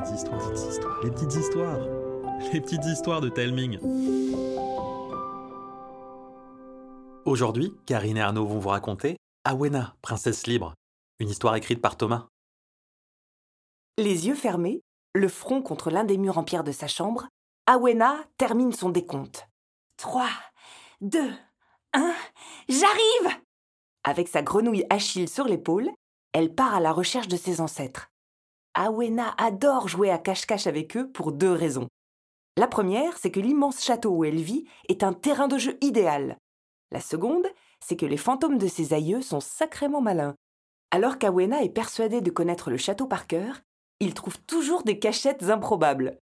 petites histoires, les petites histoires, les petites histoires, les petites histoires de Telming. Aujourd'hui, Karine et Arnaud vont vous raconter Awena, princesse libre, une histoire écrite par Thomas. Les yeux fermés, le front contre l'un des murs en pierre de sa chambre, Awena termine son décompte. Trois, deux, un, j'arrive Avec sa grenouille Achille sur l'épaule, elle part à la recherche de ses ancêtres. Awena adore jouer à cache-cache avec eux pour deux raisons. La première, c'est que l'immense château où elle vit est un terrain de jeu idéal. La seconde, c'est que les fantômes de ses aïeux sont sacrément malins. Alors qu'Awena est persuadée de connaître le château par cœur, il trouve toujours des cachettes improbables.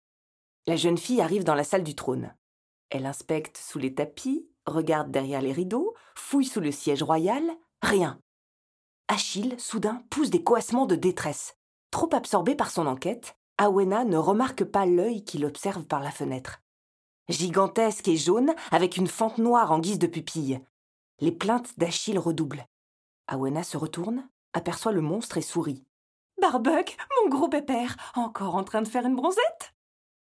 La jeune fille arrive dans la salle du trône. Elle inspecte sous les tapis, regarde derrière les rideaux, fouille sous le siège royal, rien. Achille, soudain, pousse des coassements de détresse. Trop absorbé par son enquête, Awena ne remarque pas l'œil qui l'observe par la fenêtre. Gigantesque et jaune, avec une fente noire en guise de pupille. Les plaintes d'Achille redoublent. Awena se retourne, aperçoit le monstre et sourit. Barbuck, mon gros pépère, encore en train de faire une bronzette?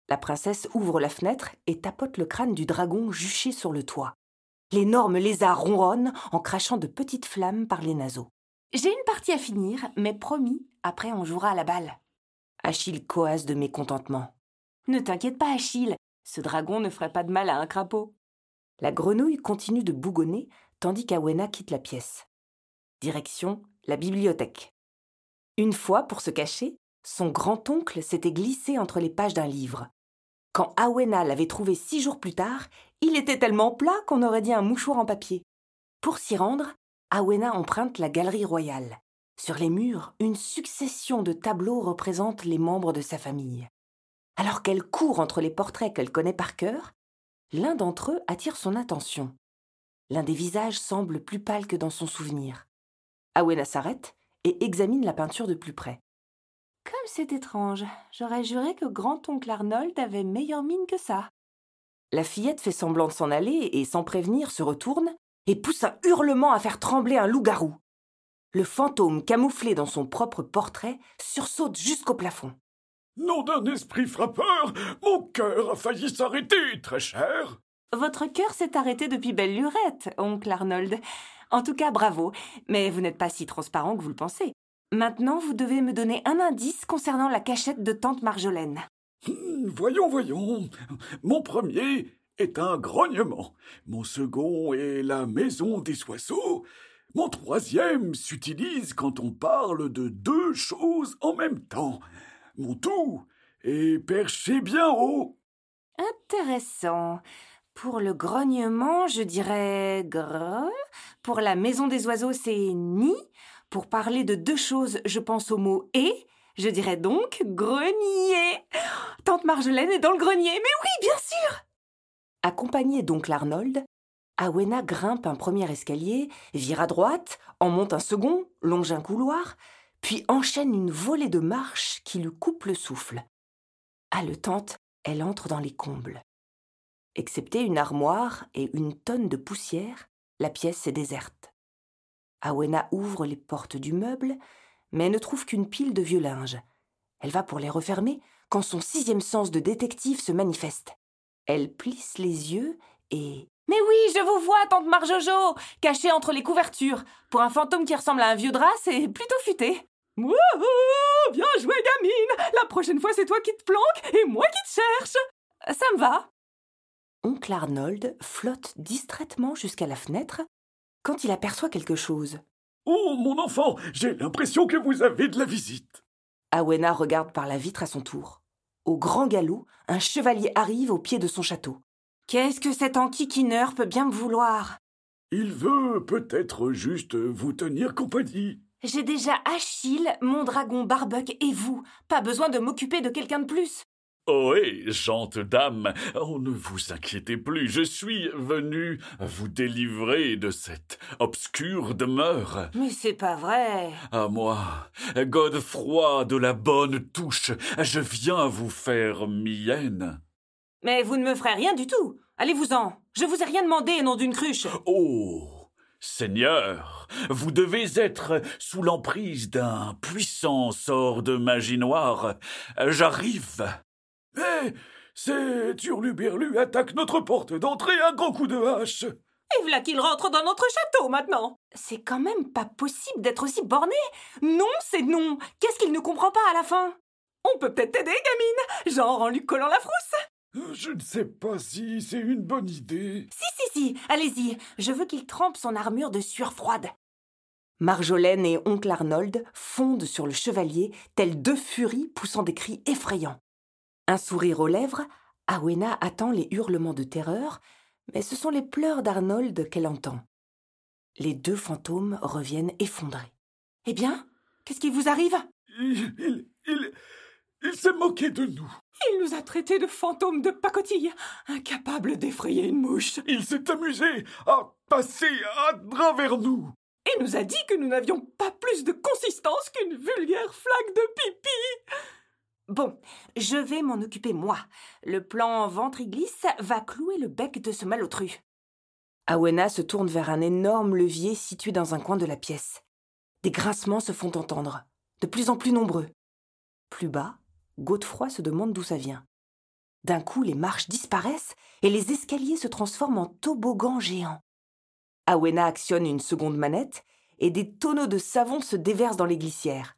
La princesse ouvre la fenêtre et tapote le crâne du dragon juché sur le toit. L'énorme lézard ronronne en crachant de petites flammes par les naseaux. J'ai une partie à finir, mais promis, après on jouera à la balle. Achille coasse de mécontentement. Ne t'inquiète pas, Achille, ce dragon ne ferait pas de mal à un crapaud. La grenouille continue de bougonner tandis qu'Awena quitte la pièce. Direction la bibliothèque. Une fois, pour se cacher, son grand-oncle s'était glissé entre les pages d'un livre. Quand Awena l'avait trouvé six jours plus tard, il était tellement plat qu'on aurait dit un mouchoir en papier. Pour s'y rendre, Awena emprunte la galerie royale. Sur les murs, une succession de tableaux représente les membres de sa famille. Alors qu'elle court entre les portraits qu'elle connaît par cœur, l'un d'entre eux attire son attention. L'un des visages semble plus pâle que dans son souvenir. Awena s'arrête et examine la peinture de plus près. Comme c'est étrange, j'aurais juré que grand-oncle Arnold avait meilleure mine que ça. La fillette fait semblant de s'en aller et, sans prévenir, se retourne et pousse un hurlement à faire trembler un loup-garou. Le fantôme, camouflé dans son propre portrait, sursaute jusqu'au plafond. Nom d'un esprit frappeur, mon cœur a failli s'arrêter, très cher. Votre cœur s'est arrêté depuis belle lurette, oncle Arnold. En tout cas, bravo, mais vous n'êtes pas si transparent que vous le pensez. Maintenant, vous devez me donner un indice concernant la cachette de tante Marjolaine. Hmm, voyons, voyons. Mon premier un grognement. Mon second est la maison des oiseaux. Mon troisième s'utilise quand on parle de deux choses en même temps. Mon tout est perché bien haut. Intéressant. Pour le grognement, je dirais gr. Pour la maison des oiseaux, c'est ni. Pour parler de deux choses, je pense au mot et. Je dirais donc grenier. Tante Marjolaine est dans le grenier, mais oui, bien sûr. Accompagnée donc l'Arnold, Awena grimpe un premier escalier, vire à droite, en monte un second, longe un couloir, puis enchaîne une volée de marches qui lui coupe le souffle. Haletante, elle entre dans les combles. Excepté une armoire et une tonne de poussière, la pièce est déserte. Awena ouvre les portes du meuble, mais ne trouve qu'une pile de vieux linges. Elle va pour les refermer quand son sixième sens de détective se manifeste. Elle plisse les yeux et. Mais oui, je vous vois, tante Marjojo, cachée entre les couvertures. Pour un fantôme qui ressemble à un vieux drap, c'est plutôt futé. Wouhou Bien joué, gamine La prochaine fois, c'est toi qui te planques et moi qui te cherche Ça me va Oncle Arnold flotte distraitement jusqu'à la fenêtre quand il aperçoit quelque chose. Oh, mon enfant, j'ai l'impression que vous avez de la visite. Awena regarde par la vitre à son tour. Au grand galop, un chevalier arrive au pied de son château. Qu'est-ce que cet enquiquineur peut bien me vouloir Il veut peut-être juste vous tenir compagnie. J'ai déjà Achille, mon dragon Barbuck et vous. Pas besoin de m'occuper de quelqu'un de plus. Ohé, gente dame, oh, ne vous inquiétez plus, je suis venu vous délivrer de cette obscure demeure. Mais c'est pas vrai. À moi, Godefroy de la bonne touche, je viens vous faire mienne. Mais vous ne me ferez rien du tout. Allez-vous-en. Je vous ai rien demandé, nom d'une cruche. Oh, Seigneur, vous devez être sous l'emprise d'un puissant sort de magie noire. J'arrive. Eh, c'est Turluberlu attaque notre porte d'entrée à grand coup de hache. Et voilà qu'il rentre dans notre château maintenant. C'est quand même pas possible d'être aussi borné. Non, c'est non. Qu'est-ce qu'il ne comprend pas à la fin? On peut peut-être t'aider, gamine. Genre en lui collant la frousse. Je ne sais pas si c'est une bonne idée. Si, si, si. Allez-y. Je veux qu'il trempe son armure de sueur froide. Marjolaine et oncle Arnold fondent sur le chevalier, tels deux furies poussant des cris effrayants. Un sourire aux lèvres, Awena attend les hurlements de terreur, mais ce sont les pleurs d'Arnold qu'elle entend. Les deux fantômes reviennent effondrés. Eh bien, qu'est-ce qui vous arrive? Il, il, il, il s'est moqué de nous. Il nous a traités de fantômes de pacotille, incapables d'effrayer une mouche. Il s'est amusé à passer à travers nous. Et nous a dit que nous n'avions pas plus de consistance qu'une vulgaire flaque de pipi. Bon, je vais m'en occuper moi. Le plan ventre-glisse va clouer le bec de ce malotru. Awena se tourne vers un énorme levier situé dans un coin de la pièce. Des grincements se font entendre, de plus en plus nombreux. Plus bas, Godefroy se demande d'où ça vient. D'un coup, les marches disparaissent et les escaliers se transforment en toboggans géants. Awena actionne une seconde manette et des tonneaux de savon se déversent dans les glissières.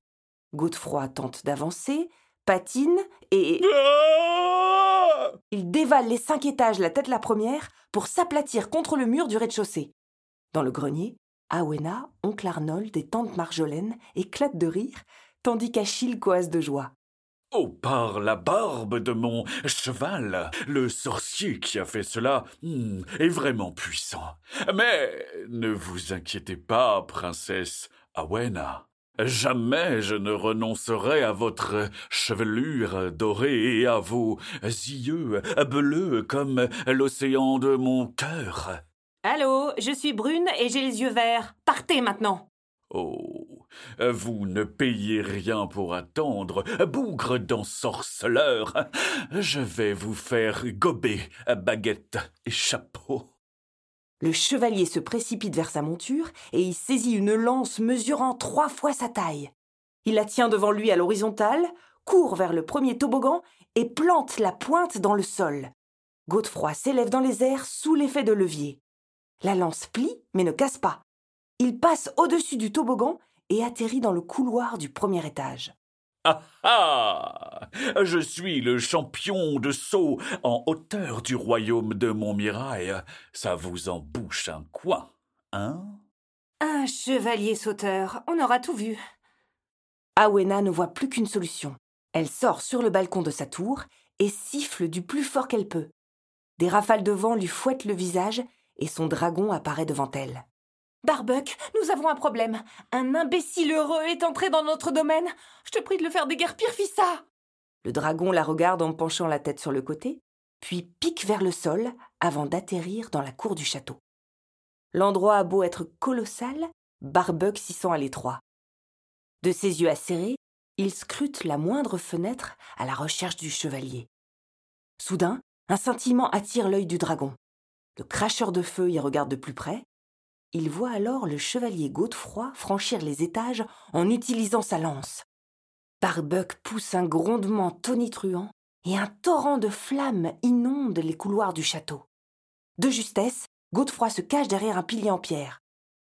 Godefroy tente d'avancer, patine et... Ah Il dévale les cinq étages la tête la première pour s'aplatir contre le mur du rez-de-chaussée. Dans le grenier, Awena, oncle Arnold et tante Marjolaine éclatent de rire, tandis qu'Achille coase de joie. Oh, par la barbe de mon cheval, le sorcier qui a fait cela hmm, est vraiment puissant. Mais ne vous inquiétez pas, princesse Awena. Jamais je ne renoncerai à votre chevelure dorée et à vos yeux bleus comme l'océan de mon cœur. Allô, je suis brune et j'ai les yeux verts. Partez maintenant. Oh, vous ne payez rien pour attendre, bougre d'ensorceleur. Je vais vous faire gober, baguette et chapeau. Le chevalier se précipite vers sa monture et y saisit une lance mesurant trois fois sa taille. Il la tient devant lui à l'horizontale, court vers le premier toboggan et plante la pointe dans le sol. Godefroy s'élève dans les airs sous l'effet de levier. La lance plie mais ne casse pas. Il passe au-dessus du toboggan et atterrit dans le couloir du premier étage. Ah ah Je suis le champion de saut en hauteur du royaume de Montmirail. Ça vous en bouche un coin, hein? Un chevalier sauteur, on aura tout vu. Awena ne voit plus qu'une solution. Elle sort sur le balcon de sa tour et siffle du plus fort qu'elle peut. Des rafales de vent lui fouettent le visage et son dragon apparaît devant elle. Barbuck, nous avons un problème. Un imbécile heureux est entré dans notre domaine. Je te prie de le faire déguerpir, ça. Le dragon la regarde en penchant la tête sur le côté, puis pique vers le sol avant d'atterrir dans la cour du château. L'endroit a beau être colossal, Barbuck s'y sent à l'étroit. De ses yeux acérés, il scrute la moindre fenêtre à la recherche du chevalier. Soudain, un scintillement attire l'œil du dragon. Le cracheur de feu y regarde de plus près, il voit alors le chevalier Godefroy franchir les étages en utilisant sa lance. Barbuck pousse un grondement tonitruant et un torrent de flammes inonde les couloirs du château. De justesse, Godefroy se cache derrière un pilier en pierre.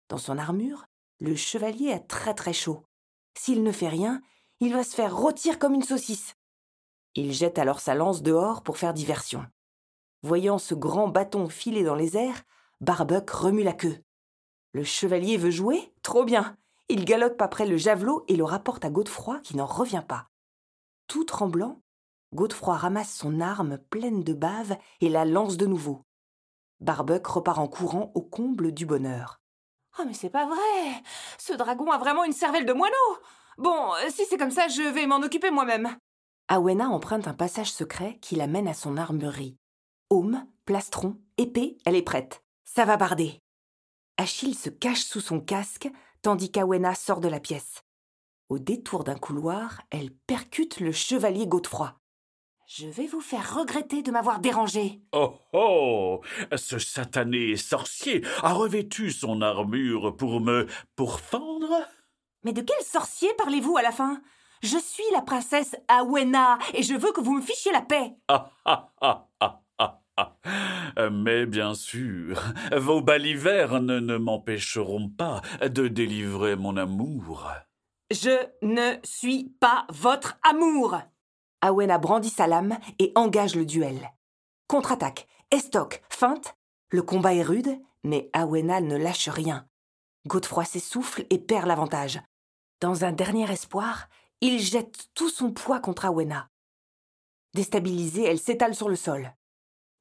Dans son armure, le chevalier a très très chaud. S'il ne fait rien, il va se faire rôtir comme une saucisse. Il jette alors sa lance dehors pour faire diversion. Voyant ce grand bâton filer dans les airs, Barbuck remue la queue. Le chevalier veut jouer? Trop bien. Il galope après le javelot et le rapporte à Godefroy qui n'en revient pas. Tout tremblant, Godefroy ramasse son arme pleine de bave et la lance de nouveau. Barbuck repart en courant au comble du bonheur. Oh mais c'est pas vrai Ce dragon a vraiment une cervelle de moineau Bon, si c'est comme ça, je vais m'en occuper moi-même. Awena emprunte un passage secret qui l'amène à son armerie. Aume, plastron, épée, elle est prête. Ça va barder. Achille se cache sous son casque tandis qu'Awena sort de la pièce. Au détour d'un couloir, elle percute le chevalier Godefroy. Je vais vous faire regretter de m'avoir dérangé. Oh oh Ce satané sorcier a revêtu son armure pour me pourfendre? Mais de quel sorcier parlez-vous à la fin? Je suis la princesse Awena et je veux que vous me fichiez la paix. Ah ah ah ah Mais bien sûr, vos balivernes ne m'empêcheront pas de délivrer mon amour. Je ne suis pas votre amour. Awena brandit sa lame et engage le duel. Contre-attaque, estoc, feinte. Le combat est rude, mais Awena ne lâche rien. Godefroy s'essouffle et perd l'avantage. Dans un dernier espoir, il jette tout son poids contre Awena. Déstabilisée, elle s'étale sur le sol.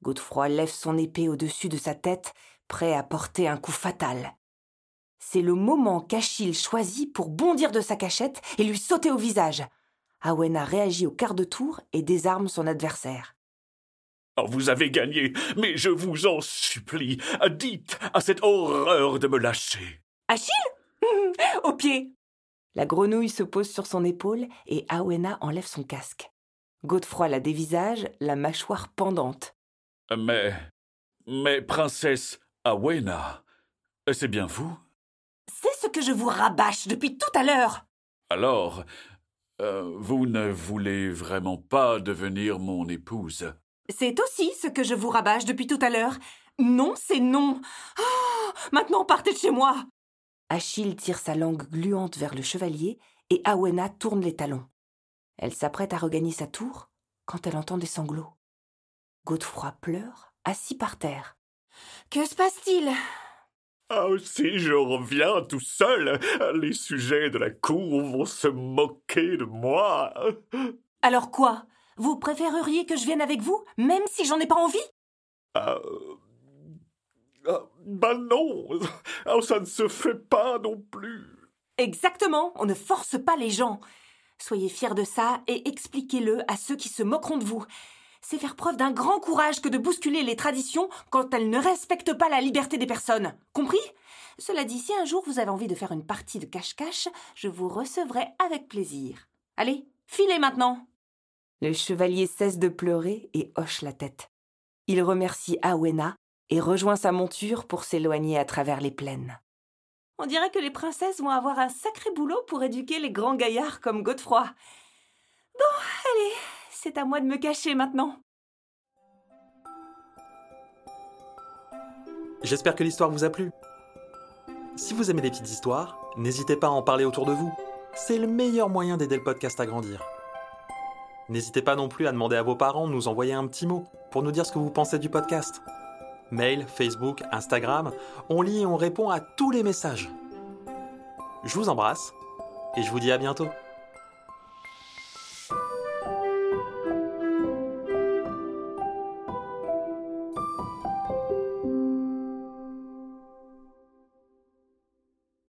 Godefroy lève son épée au-dessus de sa tête, prêt à porter un coup fatal. C'est le moment qu'Achille choisit pour bondir de sa cachette et lui sauter au visage. Awena réagit au quart de tour et désarme son adversaire. Oh, vous avez gagné, mais je vous en supplie, dites à cette horreur de me lâcher. Achille? Au pied La grenouille se pose sur son épaule et Awena enlève son casque. Godefroy la dévisage, la mâchoire pendante. Mais. Mais, princesse Awena, c'est bien vous? C'est ce que je vous rabâche depuis tout à l'heure Alors, euh, vous ne voulez vraiment pas devenir mon épouse? C'est aussi ce que je vous rabâche depuis tout à l'heure. Non, c'est non. Oh, maintenant, partez de chez moi. Achille tire sa langue gluante vers le chevalier et Awena tourne les talons. Elle s'apprête à regagner sa tour quand elle entend des sanglots. Godefroy pleure, assis par terre. Que se passe-t-il? Ah, si je reviens tout seul, les sujets de la cour vont se moquer de moi. Alors quoi? Vous préféreriez que je vienne avec vous, même si j'en ai pas envie? Ah, ah, bah non, ah, ça ne se fait pas non plus. Exactement, on ne force pas les gens. Soyez fiers de ça et expliquez-le à ceux qui se moqueront de vous c'est faire preuve d'un grand courage que de bousculer les traditions quand elles ne respectent pas la liberté des personnes. Compris? Cela dit, si un jour vous avez envie de faire une partie de cache-cache, je vous recevrai avec plaisir. Allez, filez maintenant Le chevalier cesse de pleurer et hoche la tête. Il remercie Awena et rejoint sa monture pour s'éloigner à travers les plaines. On dirait que les princesses vont avoir un sacré boulot pour éduquer les grands gaillards comme Godefroy. Bon, allez, c'est à moi de me cacher maintenant. J'espère que l'histoire vous a plu. Si vous aimez les petites histoires, n'hésitez pas à en parler autour de vous. C'est le meilleur moyen d'aider le podcast à grandir. N'hésitez pas non plus à demander à vos parents de nous envoyer un petit mot pour nous dire ce que vous pensez du podcast. Mail, Facebook, Instagram, on lit et on répond à tous les messages. Je vous embrasse et je vous dis à bientôt.